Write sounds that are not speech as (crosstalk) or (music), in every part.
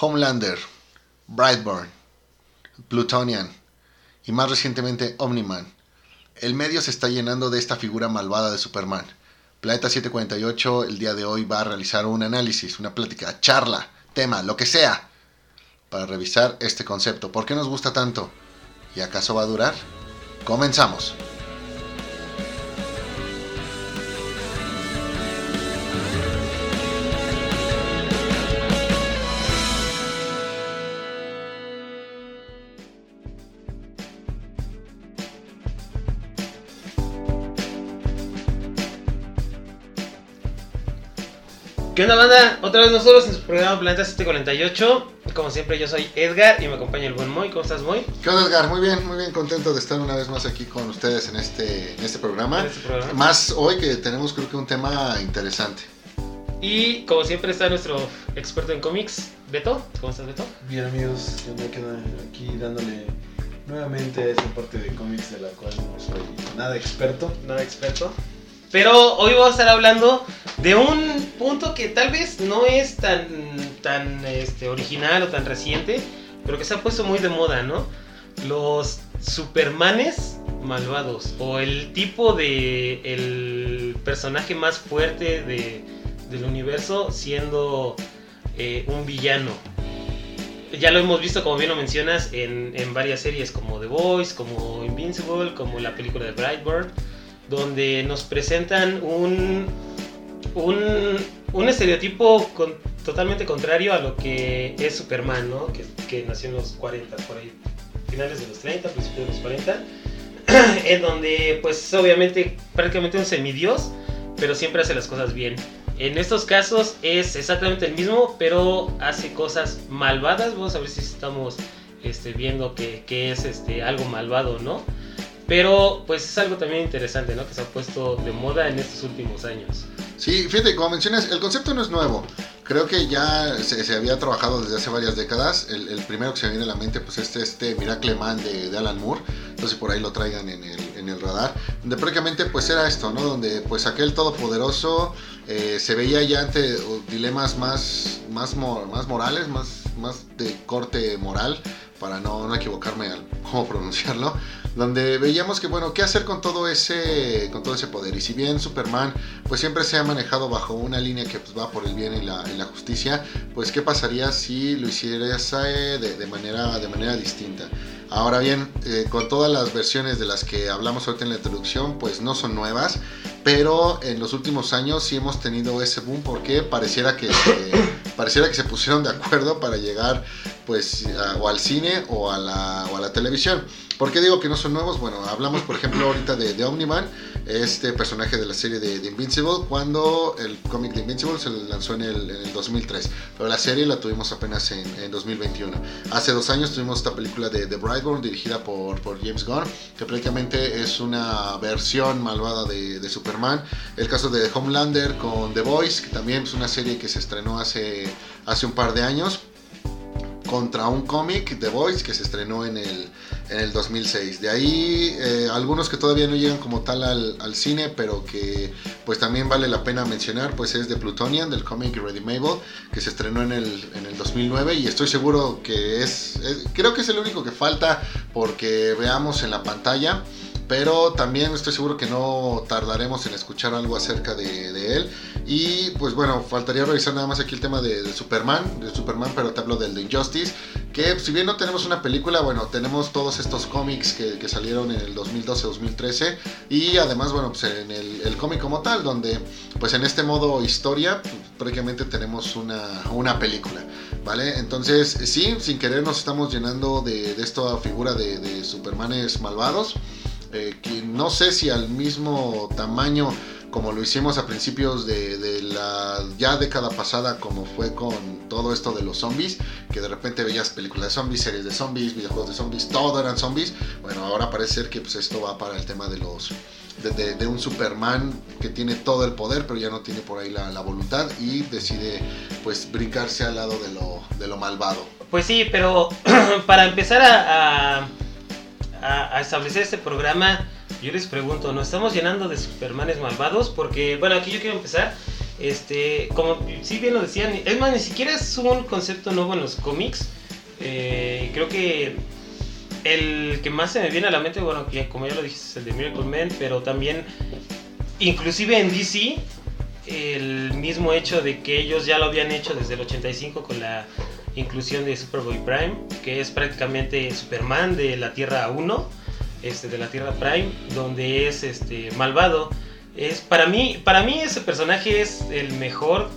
Homelander, Brightburn, Plutonian y más recientemente Omniman. El medio se está llenando de esta figura malvada de Superman. Planeta 748 el día de hoy va a realizar un análisis, una plática, charla, tema, lo que sea, para revisar este concepto. ¿Por qué nos gusta tanto? ¿Y acaso va a durar? Comenzamos. ¿Qué onda banda? Otra vez nosotros en su programa Planeta 748. Como siempre yo soy Edgar y me acompaña el buen Moy. ¿Cómo estás Moy? ¿Qué onda Edgar? Muy bien, muy bien, contento de estar una vez más aquí con ustedes en este, en este programa. En este programa. Más hoy que tenemos creo que un tema interesante. Y como siempre está nuestro experto en cómics, Beto. ¿Cómo estás Beto? Bien amigos, yo me quedo aquí dándole nuevamente a esa parte de cómics de la cual no soy nada experto. Nada experto. Pero hoy vamos a estar hablando de un punto que tal vez no es tan, tan este, original o tan reciente, pero que se ha puesto muy de moda, ¿no? Los Supermanes malvados o el tipo de el personaje más fuerte de, del universo siendo eh, un villano. Ya lo hemos visto, como bien lo mencionas, en, en varias series como The Voice, como Invincible, como la película de Brightburn donde nos presentan un, un, un estereotipo con- totalmente contrario a lo que es Superman, ¿no? Que, que nació en los 40, por ahí, finales de los 30, principios de los 40, (clears throat) en donde pues obviamente prácticamente un semidios, pero siempre hace las cosas bien. En estos casos es exactamente el mismo, pero hace cosas malvadas. Vamos a ver si estamos este, viendo que, que es este, algo malvado, ¿no? Pero pues es algo también interesante, ¿no? Que se ha puesto de moda en estos últimos años. Sí, fíjate, como mencionas, el concepto no es nuevo. Creo que ya se, se había trabajado desde hace varias décadas. El, el primero que se me viene a la mente, pues este, este Miracle Man de, de Alan Moore. Entonces por ahí lo traigan en el, en el radar. Donde prácticamente pues era esto, ¿no? Donde pues aquel todopoderoso eh, se veía ya ante dilemas más, más, más morales, más, más de corte moral, para no, no equivocarme al cómo (laughs) pronunciarlo donde veíamos que bueno qué hacer con todo ese con todo ese poder y si bien Superman pues siempre se ha manejado bajo una línea que pues, va por el bien y la, justicia pues qué pasaría si lo hicieras eh, de, manera de manera distinta ahora bien eh, con todas las versiones de las que hablamos ahorita en la introducción pues no son nuevas pero en los últimos años sí hemos tenido ese boom porque pareciera que se, (coughs) pareciera que se pusieron de acuerdo para llegar pues o al cine o a la, o a la televisión ¿Por qué digo que no son nuevos? Bueno, hablamos por ejemplo ahorita de, de Omniman, este personaje de la serie de, de Invincible, cuando el cómic de Invincible se lanzó en el, en el 2003, pero la serie la tuvimos apenas en, en 2021. Hace dos años tuvimos esta película de, de Brightburn dirigida por, James Gunn, que prácticamente es una versión malvada de, de Superman. El caso de Homelander con The Voice, que también es una serie que se estrenó hace, hace un par de años contra un cómic, The Voice, que se estrenó en el, en el 2006. De ahí eh, algunos que todavía no llegan como tal al, cine, pero que pues también vale la pena mencionar, pues es de Plutonian, del cómic Ready Mabel, que se estrenó en el, en el 2009 y estoy seguro que es- creo que es el único que falta porque veamos en la pantalla. Pero también estoy seguro que no tardaremos en escuchar algo acerca de, de él. Y pues bueno, faltaría revisar nada más aquí el tema de, de Superman, de Superman, pero te hablo del de Injustice, que si bien no tenemos una película, bueno, tenemos todos estos cómics que, que salieron en el 2012-2013 y además, bueno, pues en el, el cómic como tal, donde pues en este modo historia pues, prácticamente tenemos una, una película, ¿vale? Entonces, sí, sin querer nos estamos llenando de, de esta figura de, de Supermanes malvados, eh, que no sé si al mismo tamaño como lo hicimos a principios de, de la ya década pasada, como fue con todo esto de los zombies, que de repente veías películas de zombies, series de zombies, videojuegos de zombies, todo eran zombies. Bueno, ahora parece ser que pues, esto va para el tema de los de, de- un Superman que tiene todo el poder, pero ya no tiene por ahí la, voluntad y decide pues brincarse al lado de lo, lo malvado. Pues sí, pero (clears throat) para empezar a- a- establecer este programa, yo les pregunto, ¿nos estamos llenando de Supermanes malvados? Porque, bueno, aquí yo quiero empezar Este, como sí bien lo decían, es más, ni siquiera es un concepto nuevo en los cómics. Eh, creo que el que más se me viene a la mente, bueno, que como ya lo dijiste, es el de Miracle Man, pero también, inclusive en DC, el mismo hecho de que ellos ya lo habían hecho desde el 85 con la inclusión de Superboy Prime, que es prácticamente Superman de la Tierra 1, este, de la Tierra Prime, donde es este, malvado. Es, para, mí, para mí ese personaje es el mejor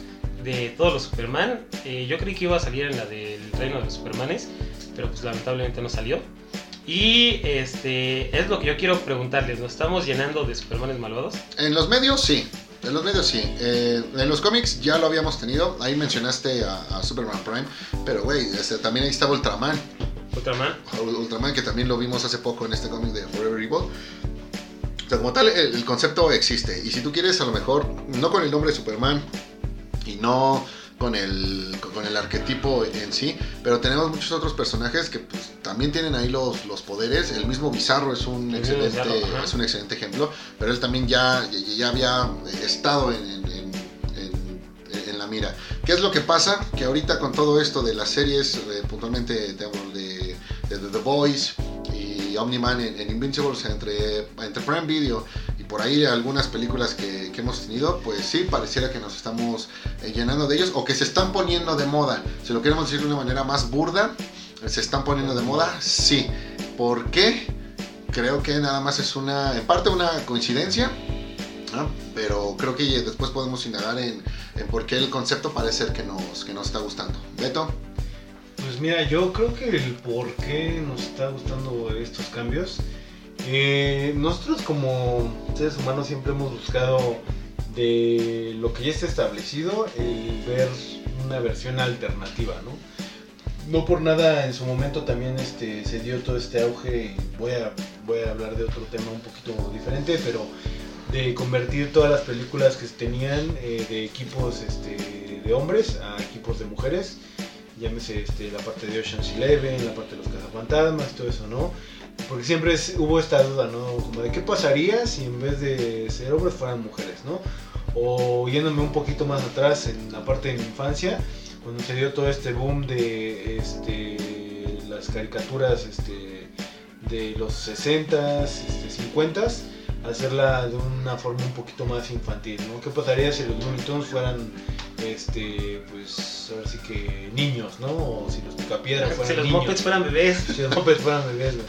de todos los Superman. Eh, yo creí que iba a salir en la del Reino de los Supermanes, pero pues lamentablemente no salió. Y este es lo que yo quiero preguntarles, ¿nos estamos llenando de Supermanes malvados? En los medios sí, en los medios sí. Eh, en los cómics ya lo habíamos tenido. Ahí mencionaste a, Superman Prime. Pero, güey, este, también ahí estaba Ultraman. Ultraman. Ultraman, que también lo vimos hace poco en este cómic de Forever Evil. O sea, como tal, el, concepto existe. Y si tú quieres, a lo mejor, no con el nombre de Superman y no con el, con el arquetipo en sí, pero tenemos muchos otros personajes que pues, también tienen ahí los, los poderes. El mismo Bizarro es un, excelente, es un excelente ejemplo, pero él también ya, ya había estado en, en, la mira. ¿Qué es lo que pasa? Que ahorita con todo esto de las series, eh, puntualmente de, de, The Boys y Omni-Man en, Invincibles entre, entre Prime Video por ahí algunas películas que, hemos tenido, pues sí, pareciera que nos estamos eh, llenando de ellos o que se están poniendo de moda. Si lo queremos decir de una manera más burda, se están poniendo de moda, sí. ¿Por qué? Creo que nada más es una, parte una coincidencia, pero creo que después podemos indagar en, en, por qué el concepto parece ser que nos, que nos está gustando. Beto. Pues mira, yo creo que el por qué nos está gustando estos cambios eh, nosotros como seres humanos siempre hemos buscado de lo que ya está establecido el ver una versión alternativa, ¿no? No por nada en su momento también este, se dio todo este auge, voy a, voy a hablar de otro tema un poquito diferente, pero de convertir todas las películas que tenían eh, de equipos este, de hombres a equipos de mujeres, llámese este, la parte de Ocean's Eleven, la parte de los cazafantasmas, todo eso, ¿no? Porque siempre hubo esta duda, ¿no? Como de qué pasaría si en vez de ser hombres fueran mujeres, ¿no? O yéndome un poquito más atrás en la parte de mi infancia, cuando se dio todo este boom de este, las caricaturas este, de los 60s, este, 50s, hacerla de una forma un poquito más infantil, ¿no? ¿Qué pasaría si los Looney Tunes fueran, este, pues, ahora sí que niños, ¿no? O si los Picapiedra fueran Si los Muppets fueran bebés. Si los Muppets fueran bebés, ¿no?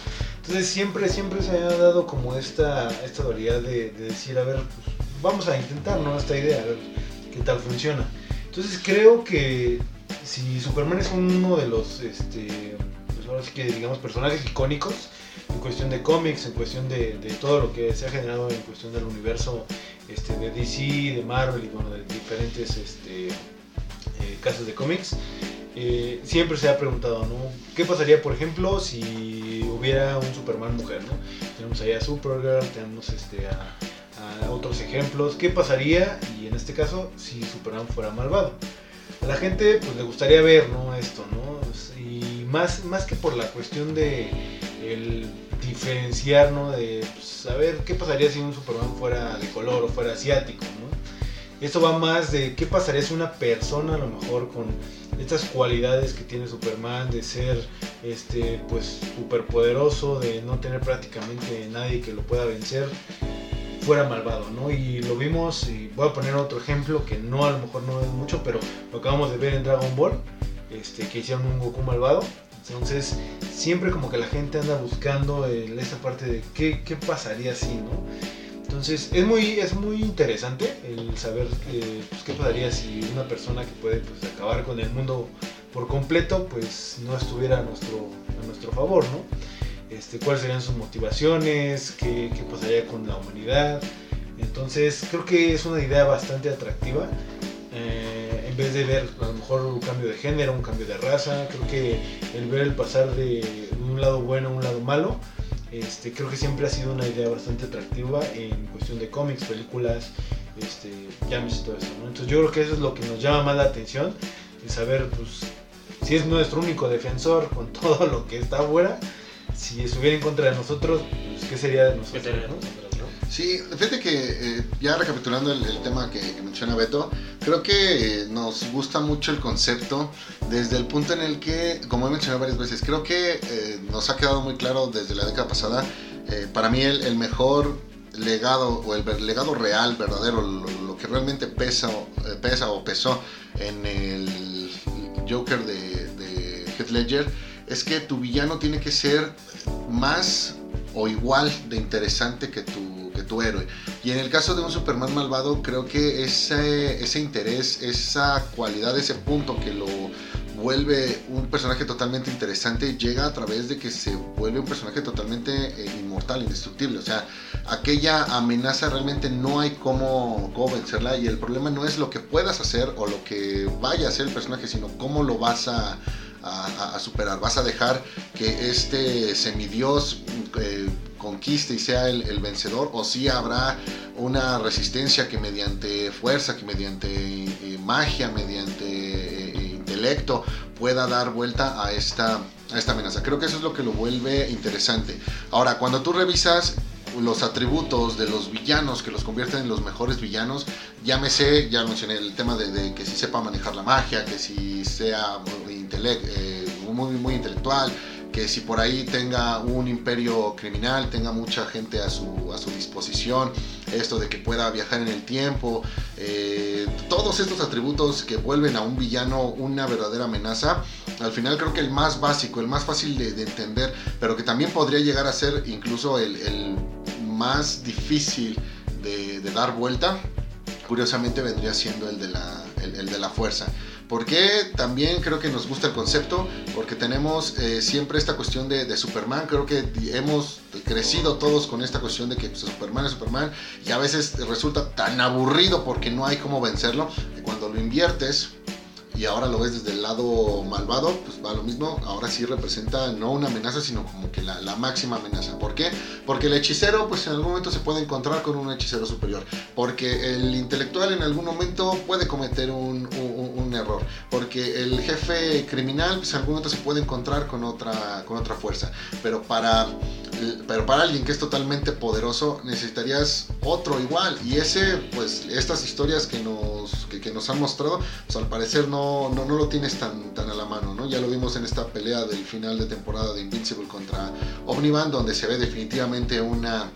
Entonces siempre, siempre se ha dado como esta, esta variedad de, decir, a ver, pues, vamos a intentar. Esta idea, a ver qué tal funciona. Entonces creo que si Superman es uno de los, este, pues que digamos, personajes icónicos en cuestión de cómics, en cuestión de, todo lo que se ha generado en cuestión del universo este, de DC, de Marvel y bueno, de diferentes este, eh, casos de cómics, eh, siempre se ha preguntado, ¿no? ¿Qué pasaría, por ejemplo, si hubiera un Superman mujer, ¿no? Tenemos ahí a Supergirl, tenemos este, a, otros ejemplos. ¿Qué pasaría, y en este caso, si Superman fuera malvado? A la gente pues, le gustaría ver, ¿no? Esto, ¿no? Y más, más que por la cuestión de el diferenciar, ¿no? De saber pues, qué pasaría si un Superman fuera de color o fuera asiático, ¿no? Esto va más de qué pasaría si una persona a lo mejor con estas cualidades que tiene Superman de ser este pues súper poderoso, de no tener prácticamente nadie que lo pueda vencer, fuera malvado, ¿no? Y lo vimos, y voy a poner otro ejemplo que no a lo mejor no es mucho, pero lo acabamos de ver en Dragon Ball, este, que hicieron un Goku malvado. Entonces, siempre como que la gente anda buscando esa parte de qué, qué pasaría si, ¿no? Entonces es muy, es muy interesante el saber pues, qué pasaría si una persona que puede pues, acabar con el mundo por completo pues no estuviera a nuestro, a nuestro favor, ¿no? Este, cuáles serían sus motivaciones, qué, qué pasaría con la humanidad. Entonces creo que es una idea bastante atractiva. Eh, en vez de ver a lo mejor un cambio de género, un cambio de raza, creo que el ver el pasar de un lado bueno a un lado malo, este, creo que siempre ha sido una idea bastante atractiva en cuestión de cómics, películas, este, y todo eso. Entonces yo creo que eso es lo que nos llama más la atención, y saber pues, si es nuestro único defensor con (laughs) todo lo que está afuera, si estuviera en contra de nosotros, pues, ¿qué sería de nosotros? Sí, fíjate que eh, ya recapitulando el, tema que, menciona Beto, creo que nos gusta mucho el concepto desde el punto en el que, como he mencionado varias veces, creo que eh, nos ha quedado muy claro desde la década pasada, eh, para mí el, mejor legado o el legado real, verdadero, lo, que realmente pesa, pesa o pesó en el Joker de, de Heath Ledger, es que tu villano tiene que ser más o igual de interesante que tu, que tu héroe. Y en el caso de un Superman malvado, creo que ese, ese interés, esa cualidad, ese punto que lo vuelve un personaje totalmente interesante llega a través de que se vuelve un personaje totalmente eh, inmortal, indestructible. O sea, aquella amenaza realmente no hay cómo, cómo, vencerla y el problema no es lo que puedas hacer o lo que vaya a hacer el personaje, sino cómo lo vas a, a, superar. Vas a dejar que este semidios eh, conquiste y sea el, vencedor, o si habrá una resistencia que mediante fuerza, que mediante eh, magia, mediante eh, intelecto pueda dar vuelta a esta, a esta amenaza. Creo que eso es lo que lo vuelve interesante. Ahora, cuando tú revisas los atributos de los villanos que los convierten en los mejores villanos, llámese, ya mencioné el tema de, que si sepa manejar la magia, que si sea muy, eh, intelectual, que si por ahí tenga un imperio criminal, tenga mucha gente a su, a su disposición, esto de que pueda viajar en el tiempo, eh, todos estos atributos que vuelven a un villano una verdadera amenaza, al final creo que el más básico, el más fácil de, entender, pero que también podría llegar a ser incluso el, el más difícil de, dar vuelta, curiosamente vendría siendo el de la, el, de la fuerza. Porque también creo que nos gusta el concepto, porque tenemos eh, siempre esta cuestión de, Superman, creo que hemos crecido todos con esta cuestión de que pues, Superman es Superman y a veces resulta tan aburrido porque no hay cómo vencerlo, que cuando lo inviertes y ahora lo ves desde el lado malvado, pues va lo mismo, ahora sí representa no una amenaza, sino como que la, máxima amenaza. ¿Por qué? Porque el hechicero, pues en algún momento se puede encontrar con un hechicero superior, porque el intelectual en algún momento puede cometer un, error, porque el jefe criminal, pues algún momento se puede encontrar con otra, con otra fuerza, pero para, pero para alguien que es totalmente poderoso, necesitarías otro igual, y ese, pues estas historias que nos, que, que nos han mostrado, pues al parecer no no, no, lo tienes tan, tan a la mano, ¿no? Ya lo vimos en esta pelea del final de temporada de Invincible contra Omniman, donde se ve definitivamente una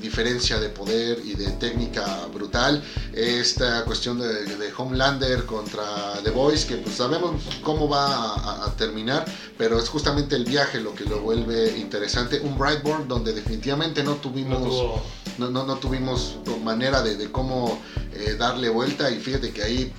diferencia de poder y de técnica brutal. Esta cuestión de, Homelander contra The Voice, que pues sabemos cómo va a, terminar, pero es justamente el viaje lo que lo vuelve interesante. Un Brightburn donde definitivamente no tuvimos, no, no, tuvimos manera de, cómo eh, darle vuelta y fíjate que ahí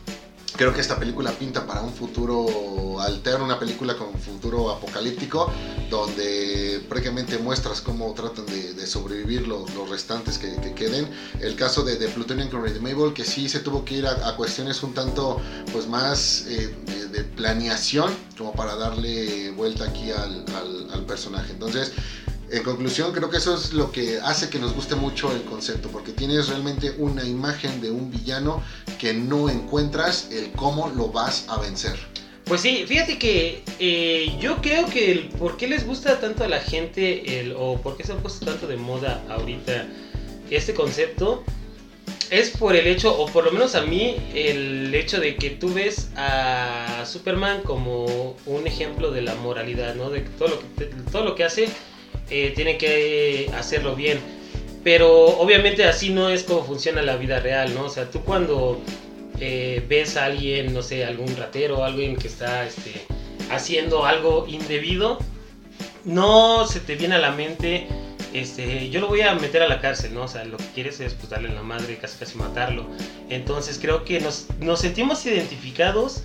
creo que esta película pinta para un futuro alterno, una película con un futuro apocalíptico, donde prácticamente muestras cómo tratan de, sobrevivir los, restantes que, queden. El caso de, de Plutonium Mabel, que sí se tuvo que ir a, cuestiones un tanto pues más eh, de, planeación, como para darle vuelta aquí al, al personaje. Entonces, en conclusión, creo que eso es lo que hace que nos guste mucho el concepto, porque tienes realmente una imagen de un villano que no encuentras el cómo lo vas a vencer. Pues sí, fíjate que eh, yo creo que el por qué les gusta tanto a la gente el, o por qué se ha puesto tanto de moda ahorita este concepto es por el hecho, o por lo menos a mí, el hecho de que tú ves a Superman como un ejemplo de la moralidad, ¿no? De todo lo que, todo lo que hace eh, tiene que hacerlo bien. Pero obviamente así no es como funciona la vida real, ¿no? O sea, tú cuando eh, ves a alguien, no sé, algún ratero, alguien que está este, haciendo algo indebido, no se te viene a la mente, este, yo lo voy a meter a la cárcel, ¿no? O sea, lo que quieres es pues, darle la madre, casi casi matarlo. Entonces creo que nos, nos sentimos identificados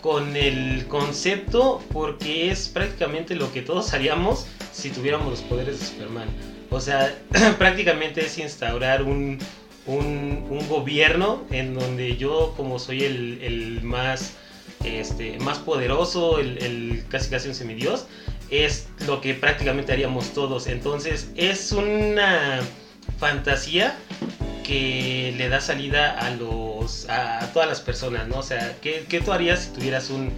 con el concepto porque es prácticamente lo que todos haríamos si tuviéramos los poderes de Superman. O sea, (clears throat) prácticamente es instaurar un, un, gobierno en donde yo, como soy el, el más, este, más poderoso, el, el, casi casi un semidios, es lo que prácticamente haríamos todos. Entonces es una fantasía que le da salida a los a, todas las personas, ¿no? O sea, ¿qué, ¿qué, tú harías si tuvieras un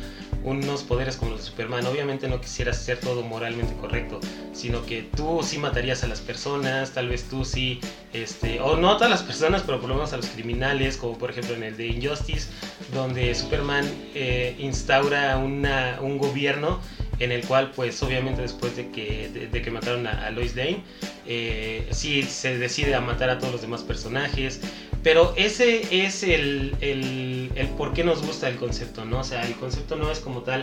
unos poderes como los de Superman, obviamente no quisieras hacer todo moralmente correcto, sino que tú sí matarías a las personas, tal vez tú sí, este, o no a todas las personas, pero por lo menos a los criminales, como por ejemplo en el de Injustice, donde Superman eh, instaura una, un gobierno en el cual pues obviamente después de que, de, que mataron a, Lois Lane, eh, sí se decide a matar a todos los demás personajes, pero ese es el, el, el, por qué nos gusta el concepto, ¿no? O sea, el concepto no es como tal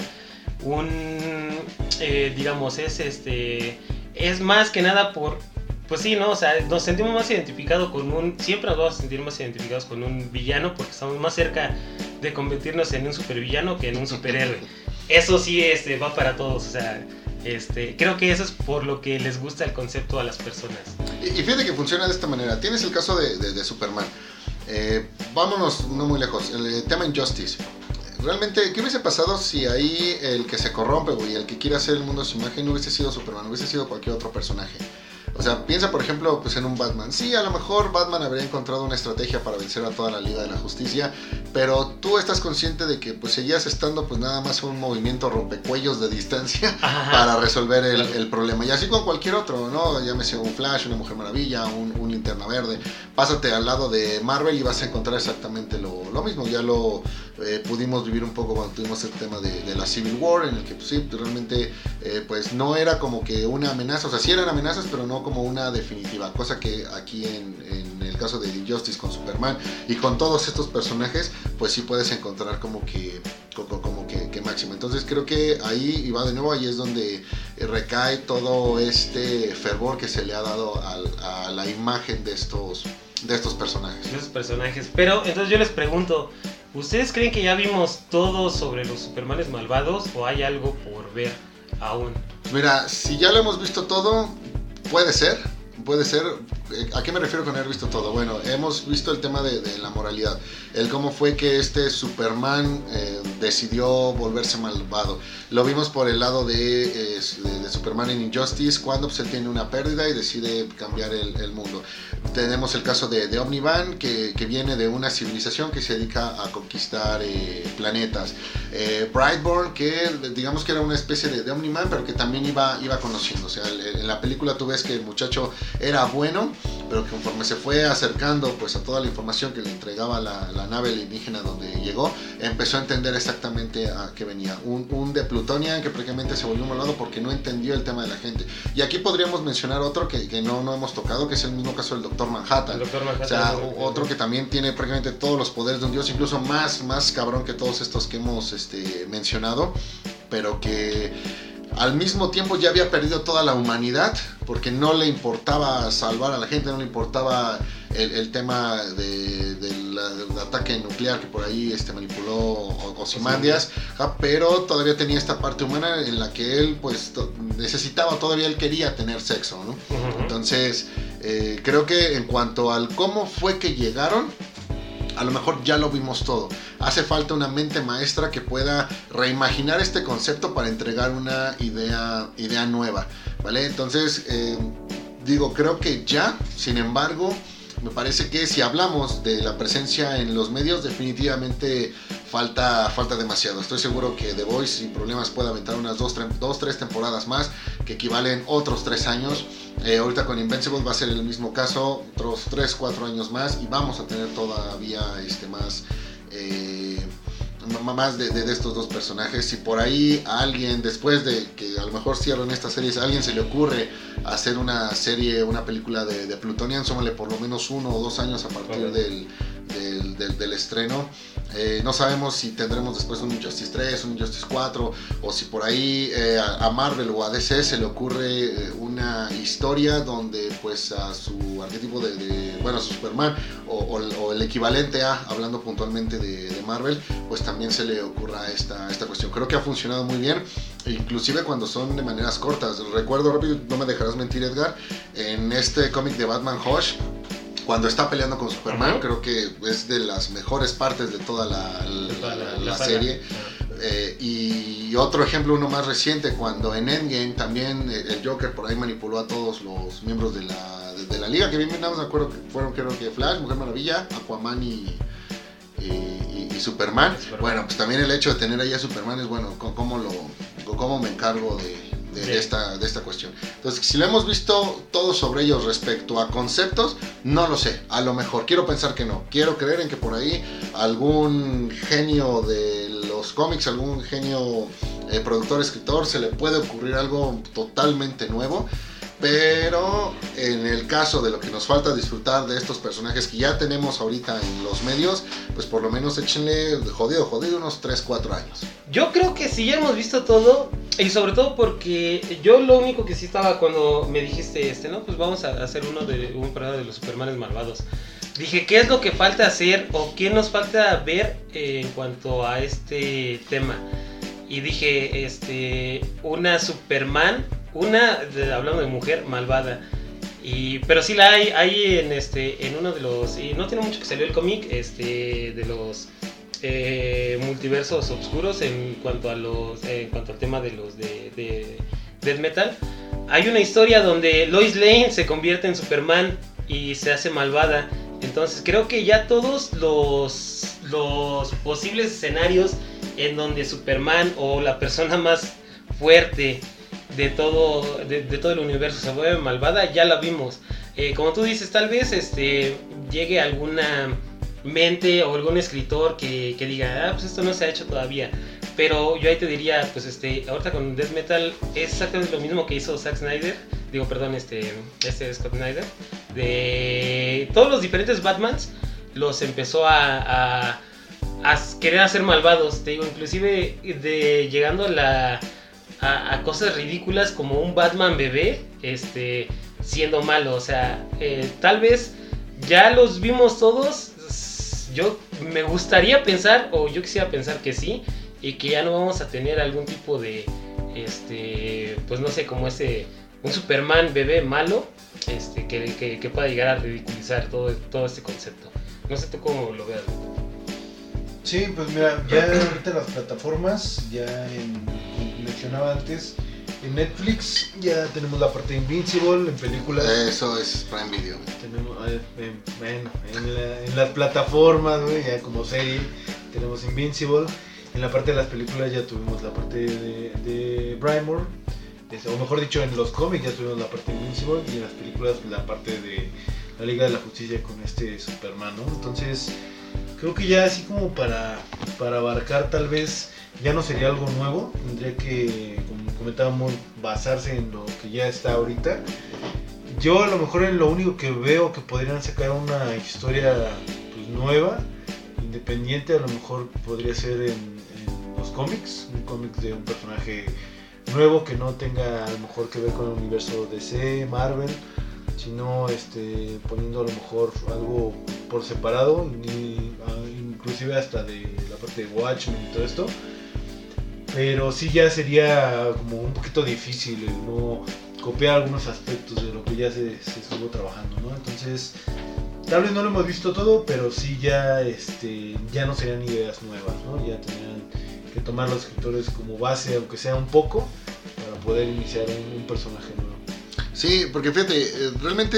un, eh, digamos, es este, es más que nada por, pues sí, ¿no? O sea, nos sentimos más identificados con un, siempre nos vamos a sentir más identificados con un villano porque estamos más cerca de convertirnos en un supervillano que en un superhéroe. (laughs) Eso sí este, va para todos, o sea, este, creo que eso es por lo que les gusta el concepto a las personas. Y, fíjate que funciona de esta manera. Tienes el caso de, Superman. Eh, vámonos no muy lejos. El, tema Injustice. Realmente, ¿qué hubiese pasado si ahí el que se corrompe, y el que quiere hacer el mundo a su imagen no hubiese sido Superman, hubiese sido cualquier otro personaje? O sea, piensa por ejemplo pues en un Batman. Sí, a lo mejor Batman habría encontrado una estrategia para vencer a toda la Liga de la Justicia, pero tú estás consciente de que pues seguías estando pues nada más un movimiento rompecuellos de distancia (laughs) para resolver el, problema. Y así con cualquier otro, ¿no? Llámese un Flash, una Mujer Maravilla, un, Linterna Verde. Pásate al lado de Marvel y vas a encontrar exactamente lo, mismo. Ya lo eh, pudimos vivir un poco cuando tuvimos el tema de, la Civil War, en el que pues sí, realmente eh, pues no era como que una amenaza, o sea, sí eran amenazas, pero no como una definitiva, cosa que aquí en, el caso de Injustice con Superman y con todos estos personajes, pues sí puedes encontrar como que como, que, máximo. Entonces creo que ahí, y va de nuevo, ahí es donde recae todo este fervor que se le ha dado a, la imagen de estos, de estos personajes. Personajes. Pero entonces yo les pregunto, ¿ustedes creen que ya vimos todo sobre los Supermanes malvados o hay algo por ver aún? Mira, si ya lo hemos visto todo, Puede ser, puede ser. Eh, ¿A qué me refiero con haber visto todo? Bueno, hemos visto el tema de, la moralidad, el cómo fue que este Superman eh, decidió volverse malvado. Lo vimos por el lado de, Superman en Injustice, cuando pues, él tiene una pérdida y decide cambiar el, mundo. Tenemos el caso de, Omnivan, que, viene de una civilización que se dedica a conquistar eh, planetas. Brightborn, que digamos que era una especie de, Omniman, pero que también iba, iba conociendo. O sea, en la película tú ves que el muchacho era bueno, pero conforme se fue acercando pues a toda la información que le entregaba la, nave alienígena donde llegó, empezó a entender exactamente a qué venía. Un, de Plutonian que prácticamente se volvió malvado porque no entendió el tema de la gente. Y aquí podríamos mencionar otro que, no, no hemos tocado, que es el mismo caso del Doctor Manhattan. o sea, otro que también tiene prácticamente todos los poderes de un dios, incluso más, más cabrón que todos estos que hemos este, mencionado, pero que al mismo tiempo ya había perdido toda la humanidad porque no le importaba salvar a la gente, no le importaba el, tema del ataque nuclear que por ahí este, manipuló Osimandias, pero todavía tenía esta parte humana en la que él pues necesitaba, todavía él quería tener sexo, ¿no? Entonces, eh, creo que en cuanto al cómo fue que llegaron, a lo mejor ya lo vimos todo. Hace falta una mente maestra que pueda reimaginar este concepto para entregar una idea, idea nueva, ¿vale? Entonces, eh, digo, creo que ya, sin embargo, me parece que si hablamos de la presencia en los medios, definitivamente falta, falta demasiado. Estoy seguro que The Voice sin problemas puede aventar unas dos, dos tres temporadas más, que equivalen otros tres años. Eh, ahorita con Invincible va a ser el mismo caso, otros 3, 4 años más y vamos a tener todavía este, más... Eh, más de, estos dos personajes. Si por ahí a alguien, después de que a lo mejor cierren estas series, a alguien se le ocurre hacer una serie, una película de, de Plutonian, súmale por lo menos uno o dos años a partir del, del, estreno. Eh, no sabemos si tendremos después un Justice 3, un Justice 4, o si por ahí eh, a Marvel o a DC se le ocurre eh, una historia donde pues a su arquetipo de, bueno, a su Superman, o, el equivalente a, hablando puntualmente de, Marvel, pues también se le ocurra esta, esta cuestión. Creo que ha funcionado muy bien, inclusive cuando son de maneras cortas. Recuerdo rápido, no me dejarás mentir Edgar, en este cómic de Batman Hush, cuando está peleando con Superman, creo que es de las mejores partes de toda la, serie. Eh, y otro ejemplo, uno más reciente, cuando en Endgame también el Joker por ahí manipuló a todos los miembros de la, de, la liga, que bien nada más me acuerdo que fueron creo que Flash, Mujer Maravilla, Aquaman y, y, y Superman. Superman. Bueno, pues también el hecho de tener ahí a Superman es bueno, ¿cómo, lo, cómo me encargo de, de- de esta, de esta cuestión? Entonces, si lo hemos visto todo sobre ellos respecto a conceptos, no lo sé, a lo mejor, quiero pensar que no, quiero creer en que por ahí algún genio de los cómics, algún genio eh, productor, escritor, se le puede ocurrir algo totalmente nuevo. Pero en el caso de lo que nos falta disfrutar de estos personajes que ya tenemos ahorita en los medios, pues por lo menos échenle jodido, jodido unos 3, 4 años. Yo creo que sí ya hemos visto todo y sobre todo porque yo lo único que sí estaba cuando me dijiste este, no, pues vamos a hacer uno de un programa de los Supermanes malvados. Dije, ¿qué es lo que falta hacer o qué nos falta ver en cuanto a este tema? Y dije, este, una Superman, una, hablando de mujer, malvada. Y, pero sí la hay, hay en este, en uno de los, y no tiene mucho que salió el cómic, este, de los eh, multiversos oscuros en cuanto a los, en cuanto al tema de los de, de death metal. Hay una historia donde Lois Lane se convierte en Superman y se hace malvada. Entonces creo que ya todos los, los posibles escenarios en donde Superman o la persona más fuerte de todo, de todo el universo se vuelve malvada, ya la vimos. Eh, como tú dices, tal vez este, llegue alguna mente o algún escritor que, que diga, ah, pues esto no se ha hecho todavía. Pero yo ahí te diría, pues este, ahorita con Death Metal es exactamente lo mismo que hizo Zack Snyder, digo, perdón, este, este Scott Snyder, de todos los diferentes Batmans, los empezó a, querer hacer malvados, te digo, inclusive de llegando a la a, cosas ridículas como un Batman bebé, este, siendo malo, o sea, eh, tal vez ya los vimos todos, yo me gustaría pensar, o yo quisiera pensar que sí, y que ya no vamos a tener algún tipo de, este, pues no sé, como ese, un Superman bebé malo, este, que, que, que pueda llegar a ridiculizar todo, todo este concepto. No sé tú cómo lo veas. Sí, pues mira, ya (clears throat) ahorita las plataformas, ya en, mencionaba antes, en Netflix ya tenemos la parte de Invincible, en películas. Eso es Prime Video. Tenemos, eh, en- bueno, en, la- en las plataformas, güey, ya como serie, tenemos Invincible. En la parte de las películas ya tuvimos la parte de, de Brymore. O mejor dicho, en los cómics ya tuvimos la parte de Invincible. Y en las películas la parte de la Liga de la Justicia con este Superman, ¿no? Entonces, creo que ya así como para, para abarcar tal vez ya no sería algo nuevo. Tendría que, comentábamos, basarse en lo que ya está ahorita. Yo a lo mejor en lo único que veo que podrían sacar una historia pues, nueva, independiente, a lo mejor podría ser en, en los cómics, un cómic de un personaje nuevo que no tenga a lo mejor que ver con el universo DC, Marvel, sino este, poniendo a lo mejor algo por separado, ni- ah, inclusive hasta de la parte de Watchmen y todo esto. Pero sí ya sería como un poquito difícil el no copiar algunos aspectos de lo que ya se, estuvo trabajando, ¿no? Entonces, tal vez no lo hemos visto todo, pero sí ya, este, ya no serían ideas nuevas, ¿no? Ya tendrían que tomar los escritores como base, aunque sea un poco, para poder iniciar un, un personaje nuevo. Sí, porque fíjate, eh, realmente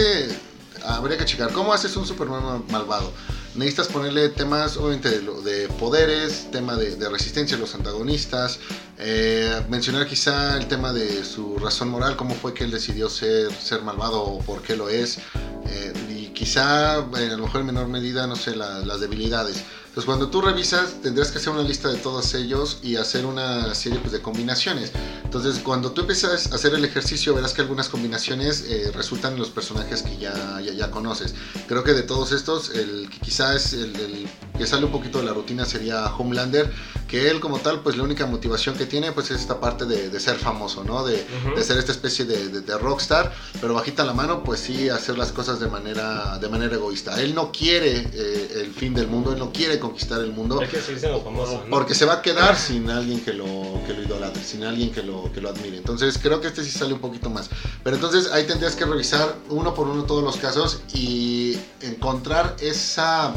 habría que checar cómo haces un Superman ma- malvado. Necesitas ponerle temas, obviamente, de, de poderes, tema de, resistencia a los antagonistas, eh, mencionar quizá el tema de su razón moral, cómo fue que él decidió ser, malvado o por qué lo es, eh, y quizá, eh, a lo mejor en menor medida, no sé, la- las debilidades. Entonces, cuando tú revisas, tendrás que hacer una lista de todos ellos y hacer una serie pues, de combinaciones. Entonces, cuando tú empiezas a hacer el ejercicio, verás que algunas combinaciones eh, resultan en los personajes que ya, ya, ya conoces. Creo que de todos estos, el que quizás el, el que sale un poquito de la rutina sería Homelander, que él como tal, pues la única motivación que tiene pues es esta parte de, de ser famoso, ¿no? De, Ujú. de ser esta especie de, de- de rockstar, pero bajita la mano, pues sí hacer las cosas de manera, de manera egoísta. Él no quiere eh, el fin del mundo, él no quiere conquistar el mundo. Hay que famoso, ¿no? Porque se va a quedar sin alguien que lo, que lo idolatre, sin alguien que lo, que lo admire. Entonces creo que este sí sale un poquito más. Pero entonces ahí tendrías que revisar uno por uno todos los casos y encontrar esa,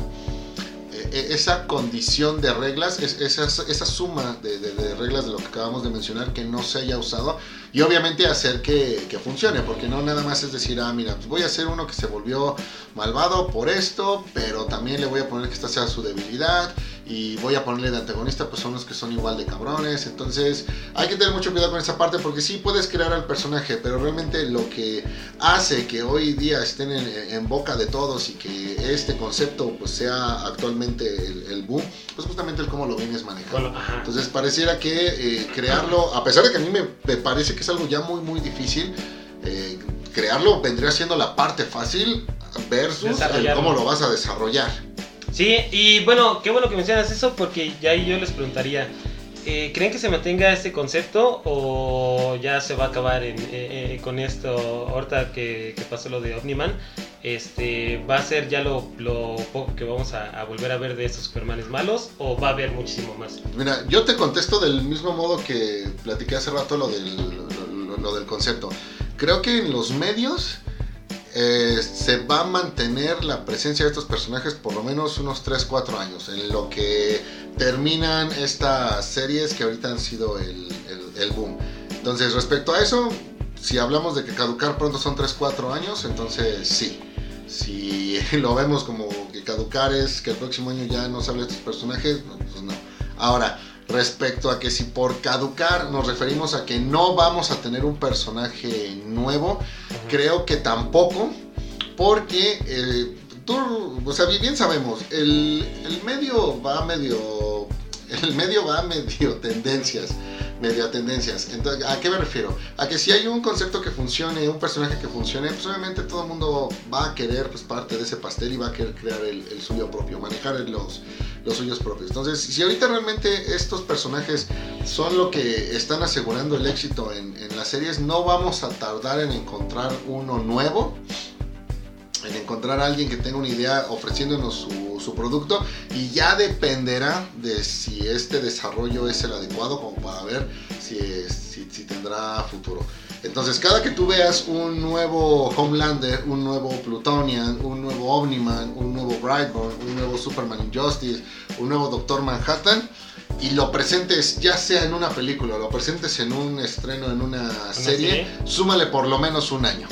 esa condición de reglas, es, esa, suma de reglas de lo que acabamos de mencionar que no se haya usado y obviamente hacer que, que funcione, porque no nada más es decir, ah, mira, pues voy a hacer uno que se volvió malvado por esto, pero también le voy a poner que esta sea su debilidad y voy a ponerle de antagonista, pues son los que son igual de cabrones, entonces hay que tener mucho cuidado con esa parte porque sí puedes crear al personaje, pero realmente lo que hace que hoy día estén en, en boca de todos y que este concepto pues sea actualmente el, el boom, pues justamente el cómo lo vienes manejando. Entonces pareciera que eh, crearlo, a pesar de que a mí me, me parece que es algo ya muy muy difícil, eh, crearlo vendría siendo la parte fácil versus el cómo lo vas a desarrollar. Sí, y bueno, qué bueno que mencionas eso porque ya yo les preguntaría, eh, ¿creen que se mantenga este concepto o ya se va a acabar eh, eh, con esto ahorita que, que pasó lo de Omniman? Este, ¿Va a ser ya lo, lo poco que vamos a, a volver a ver de estos Supermanes malos o va a haber muchísimo más? Mira, yo te contesto del mismo modo que platiqué hace rato lo del, lo del concepto. Creo que en los medios eh, se va a mantener la presencia de estos personajes por lo menos unos 3-4 años, en lo que terminan estas series que ahorita han sido el, el- el boom. Entonces, respecto a eso, si hablamos de que caducar pronto son 3-4 años, entonces sí. Si (laughs) lo vemos como que caducar es que el próximo año ya no de estos personajes, pues no. Ahora, respecto a que si por caducar nos referimos a que no vamos a tener un personaje nuevo, creo que tampoco, porque eh, tú, o sea, bien sabemos, el, el medio va medio, el medio va medio (laughs) tendencias, medio tendencias. Entonces, ¿a qué me refiero? A que si hay un concepto que funcione, un personaje que funcione, pues obviamente todo el mundo va a querer pues parte de ese pastel y va a querer crear el, el suyo propio, manejar los, los suyos propios. Entonces, si ahorita realmente estos personajes son lo que están asegurando el éxito en, en las series, no vamos a tardar en encontrar uno nuevo, en encontrar a alguien que tenga una idea ofreciéndonos su, su producto y ya dependerá de si este desarrollo es el adecuado como para ver si, si, si tendrá futuro. Entonces, cada que tú veas un nuevo Homelander, un nuevo Plutonian, un nuevo Omniman, un nuevo Brightburn, un nuevo Superman Injustice, un nuevo Doctor Manhattan, y lo presentes ya sea en una película lo presentes en un estreno, en una, serie, serie? súmale por lo menos un año.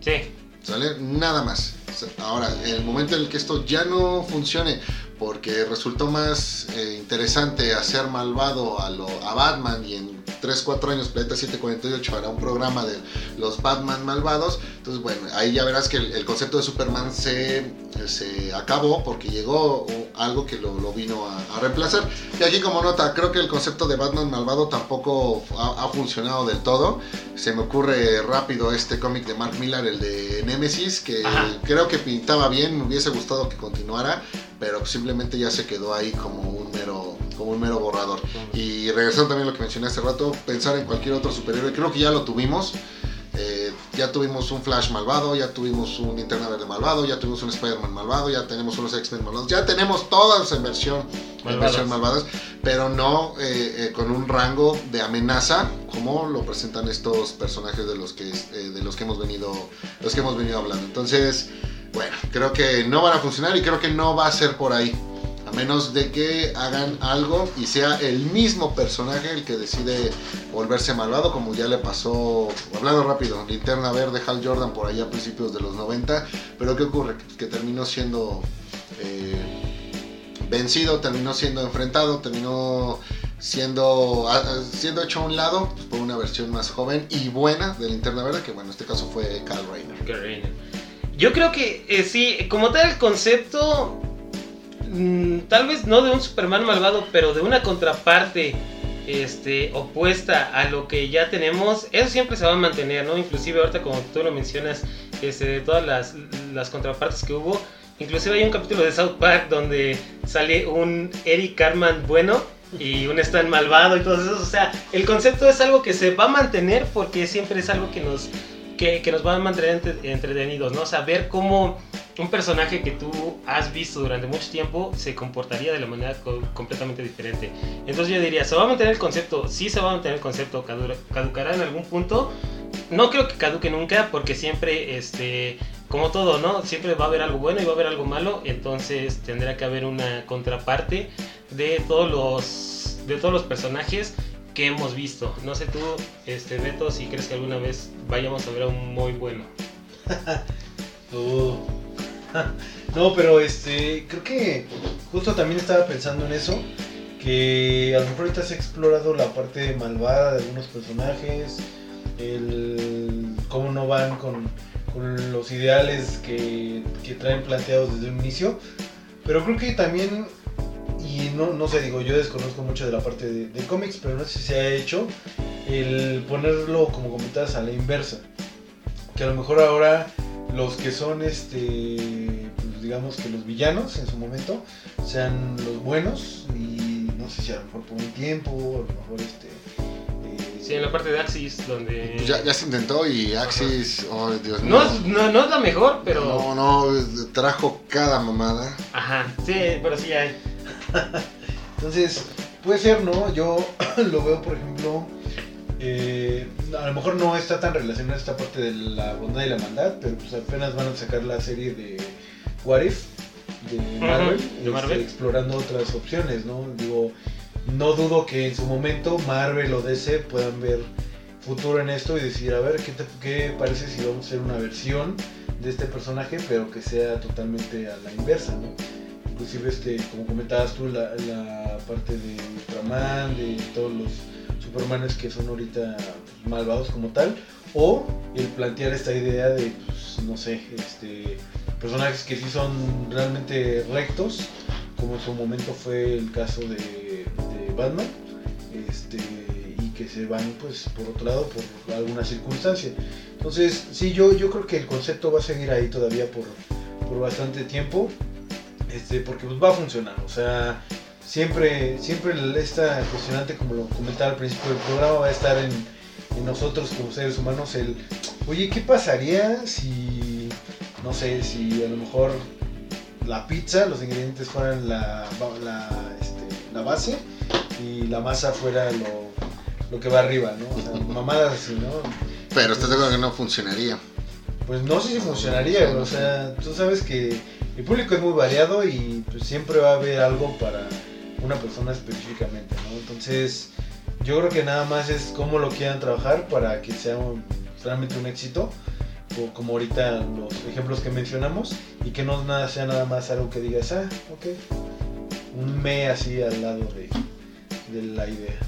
Sí, ¿Sale? Nada más. Ahora, en el momento en el que esto ya no funcione, porque resultó más eh, interesante hacer malvado a, lo, a Batman y en 3-4 años Planeta 748 hará un programa de los Batman malvados, entonces bueno, ahí ya verás que el, el concepto de Superman se, se acabó porque llegó algo que lo, lo vino a, a reemplazar. Y aquí como nota, creo que el concepto de Batman malvado tampoco ha, ha funcionado del todo. Se me ocurre rápido este cómic de Mark Millar, el de Nemesis, que Ajá. creo que pintaba bien, me hubiese gustado que continuara, pero simplemente ya se quedó ahí como un mero, como un mero borrador. Y regresando también a lo que mencioné hace rato, pensar en cualquier otro superhéroe, creo que ya lo tuvimos. Eh, ya tuvimos un Flash malvado, ya tuvimos un Linterna Verde malvado, ya tuvimos un Spider-Man malvado, ya tenemos unos X-Men malvados, ya tenemos todas en versión en Malvadas. versión malvadas, pero no eh, eh, con un rango de amenaza como lo presentan estos personajes de los que de los que hemos venido los que hemos venido hablando. Entonces, bueno, creo que no van a funcionar y creo que no va a ser por ahí. A menos de que hagan algo y sea el mismo personaje el que decide volverse malvado, como ya le pasó, hablando rápido, Linterna Verde, Hal Jordan por allá a principios de los 90. Pero ¿qué ocurre? Que terminó siendo eh, vencido, terminó siendo enfrentado, terminó siendo, a- a- siendo hecho a un lado por una versión más joven y buena de Linterna Verde, que bueno, en este caso fue Kyle Rayner. Yo creo que eh, sí, como tal el concepto, mm, tal vez no de un Superman malvado, pero de una contraparte este, opuesta a lo que ya tenemos, eso siempre se va a mantener, ¿no? Inclusive ahorita como tú lo mencionas, este, de todas las, contrapartes que hubo, inclusive hay un capítulo de South Park donde sale un Eric Carman bueno y un Stan malvado y todo eso, o sea, el concepto es algo que se va a mantener porque siempre es algo que nos que, nos van a mantener entre- entretenidos, ¿no? O sea, ver cómo un personaje que tú has visto durante mucho tiempo se comportaría de la manera co- completamente diferente. Entonces yo diría, ¿se va a mantener el concepto? Sí se va a mantener el concepto, cadu- caducará en algún punto. No creo que caduque nunca porque siempre este, como todo, ¿no? Siempre va a haber algo bueno y va a haber algo malo, entonces tendrá que haber una contraparte de todos los de todos los personajes que hemos visto. No sé tú, este Beto, si crees que alguna vez vayamos a ver a un muy bueno. (laughs) Uh. (laughs) No, pero este, creo que justo también estaba pensando en eso, que a lo mejor ahorita se ha explorado la parte malvada de algunos personajes, cómo no van con, los ideales que, traen planteados desde un inicio, pero creo que también, y no, no sé, digo, yo desconozco mucho de la parte de, cómics, pero no sé si se ha hecho el ponerlo, como comentabas, a la inversa, que a lo mejor ahora los que son este digamos que los villanos en su momento sean los buenos y no sé si a lo mejor por un tiempo a lo mejor este eh, Sí, en la parte de Axis, donde... Pues ya, ya se intentó y Axis, oh Dios mío. no, es- no, no es la mejor, pero... No, no, trajo cada mamada. Ajá, sí, pero sí hay. (laughs) entonces puede ser no yo (clears throat) lo veo por ejemplo eh, a lo mejor no está tan relacionada esta parte de la bondad y la maldad pero pues apenas van a sacar la serie de What If de Marvel, de este, Marvel. explorando otras opciones no digo no dudo que en su momento Marvel o DC puedan ver futuro en esto y decir, a ver, ¿qué, te- qué parece si vamos a hacer una versión de este personaje, pero que sea totalmente a la inversa, ¿no? Inclusive, este, como comentabas tú, la, la parte de Ultraman, de todos los Supermanes que son ahorita pues, malvados como tal, o el plantear esta idea de, pues, no sé, este, personajes que sí son realmente rectos, como en su momento fue el caso de, Batman, este, y que se van pues por otro lado por alguna circunstancia. Entonces, sí, yo, yo creo que el concepto va a seguir ahí todavía por, por bastante tiempo, este, porque pues va a funcionar, o sea, siempre, siempre esta cuestionante, como lo comentaba al principio del programa, va a estar en nosotros como seres humanos el, oye, ¿qué pasaría si, no sé, si a lo mejor la pizza, los ingredientes fueran la, la, este, la base y la masa fuera lo, lo que va arriba, ¿no? O sea, (laughs) mamadas así, ¿no? Pero estás de acuerdo que no funcionaría. Pues no sé si funcionaría, o sea, tú sabes que el público es muy variado y pues siempre va a haber algo para una persona específicamente, ¿no? Entonces, yo creo que nada más es cómo lo quieran trabajar para que sea un- realmente un éxito, como ahorita los ejemplos que mencionamos, y que no nada, sea nada más algo que digas, ah, ok, un me así al lado de, de la idea.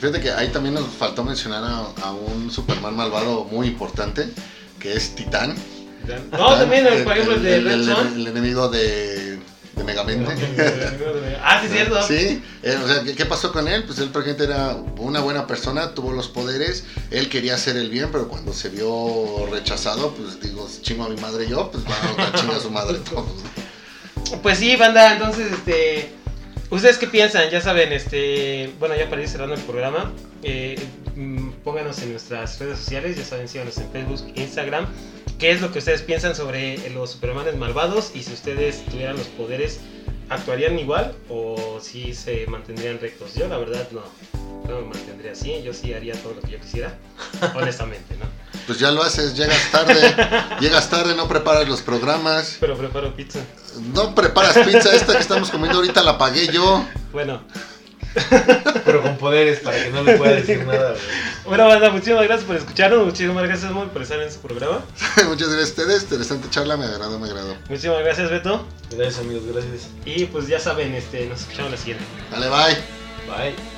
Fíjate que ahí también nos faltó mencionar a, a un Superman malvado muy importante, que es Titán. No, también, por ejemplo, el de el, Red el- Son. el enemigo de, de Megamente. Ah, sí, es cierto. Sí, eh, o sea, ¿qué, qué pasó con él? Pues él, por ejemplo, era una buena persona, tuvo los poderes, él quería hacer el bien, pero cuando se vio rechazado, pues digo, chingo a mi madre yo, pues va a chingar a su madre (laughs) todos. Pues sí, banda, entonces, este. ¿Ustedes qué piensan? Ya saben, este. Bueno, ya para ir cerrando el programa, eh, mm, pónganos en nuestras redes sociales, ya saben, síganos en Facebook, Instagram. ¿Qué es lo que ustedes piensan sobre los Supermanes malvados? Y si ustedes tuvieran los poderes, ¿actuarían igual o si se mantendrían rectos? Yo, la verdad, no. No me mantendría así, yo sí haría todo lo que yo quisiera, (laughs) honestamente, ¿no? Pues ya lo haces, llegas tarde, llegas tarde, no preparas los programas, Pero preparo pizza. no preparas pizza, esta que estamos comiendo ahorita la pagué yo. Bueno, (laughs) Pero con poderes para que no le pueda decir nada, güey. bueno, banda, muchísimas gracias por escucharnos, muchísimas gracias, Moy, por estar en su programa. (laughs) Muchas gracias a ustedes, interesante charla, me agradó, me agradó. Muchísimas gracias, Beto. Gracias amigos, gracias. Y pues ya saben, este, nos escuchamos la siguiente. Dale, bye. Bye.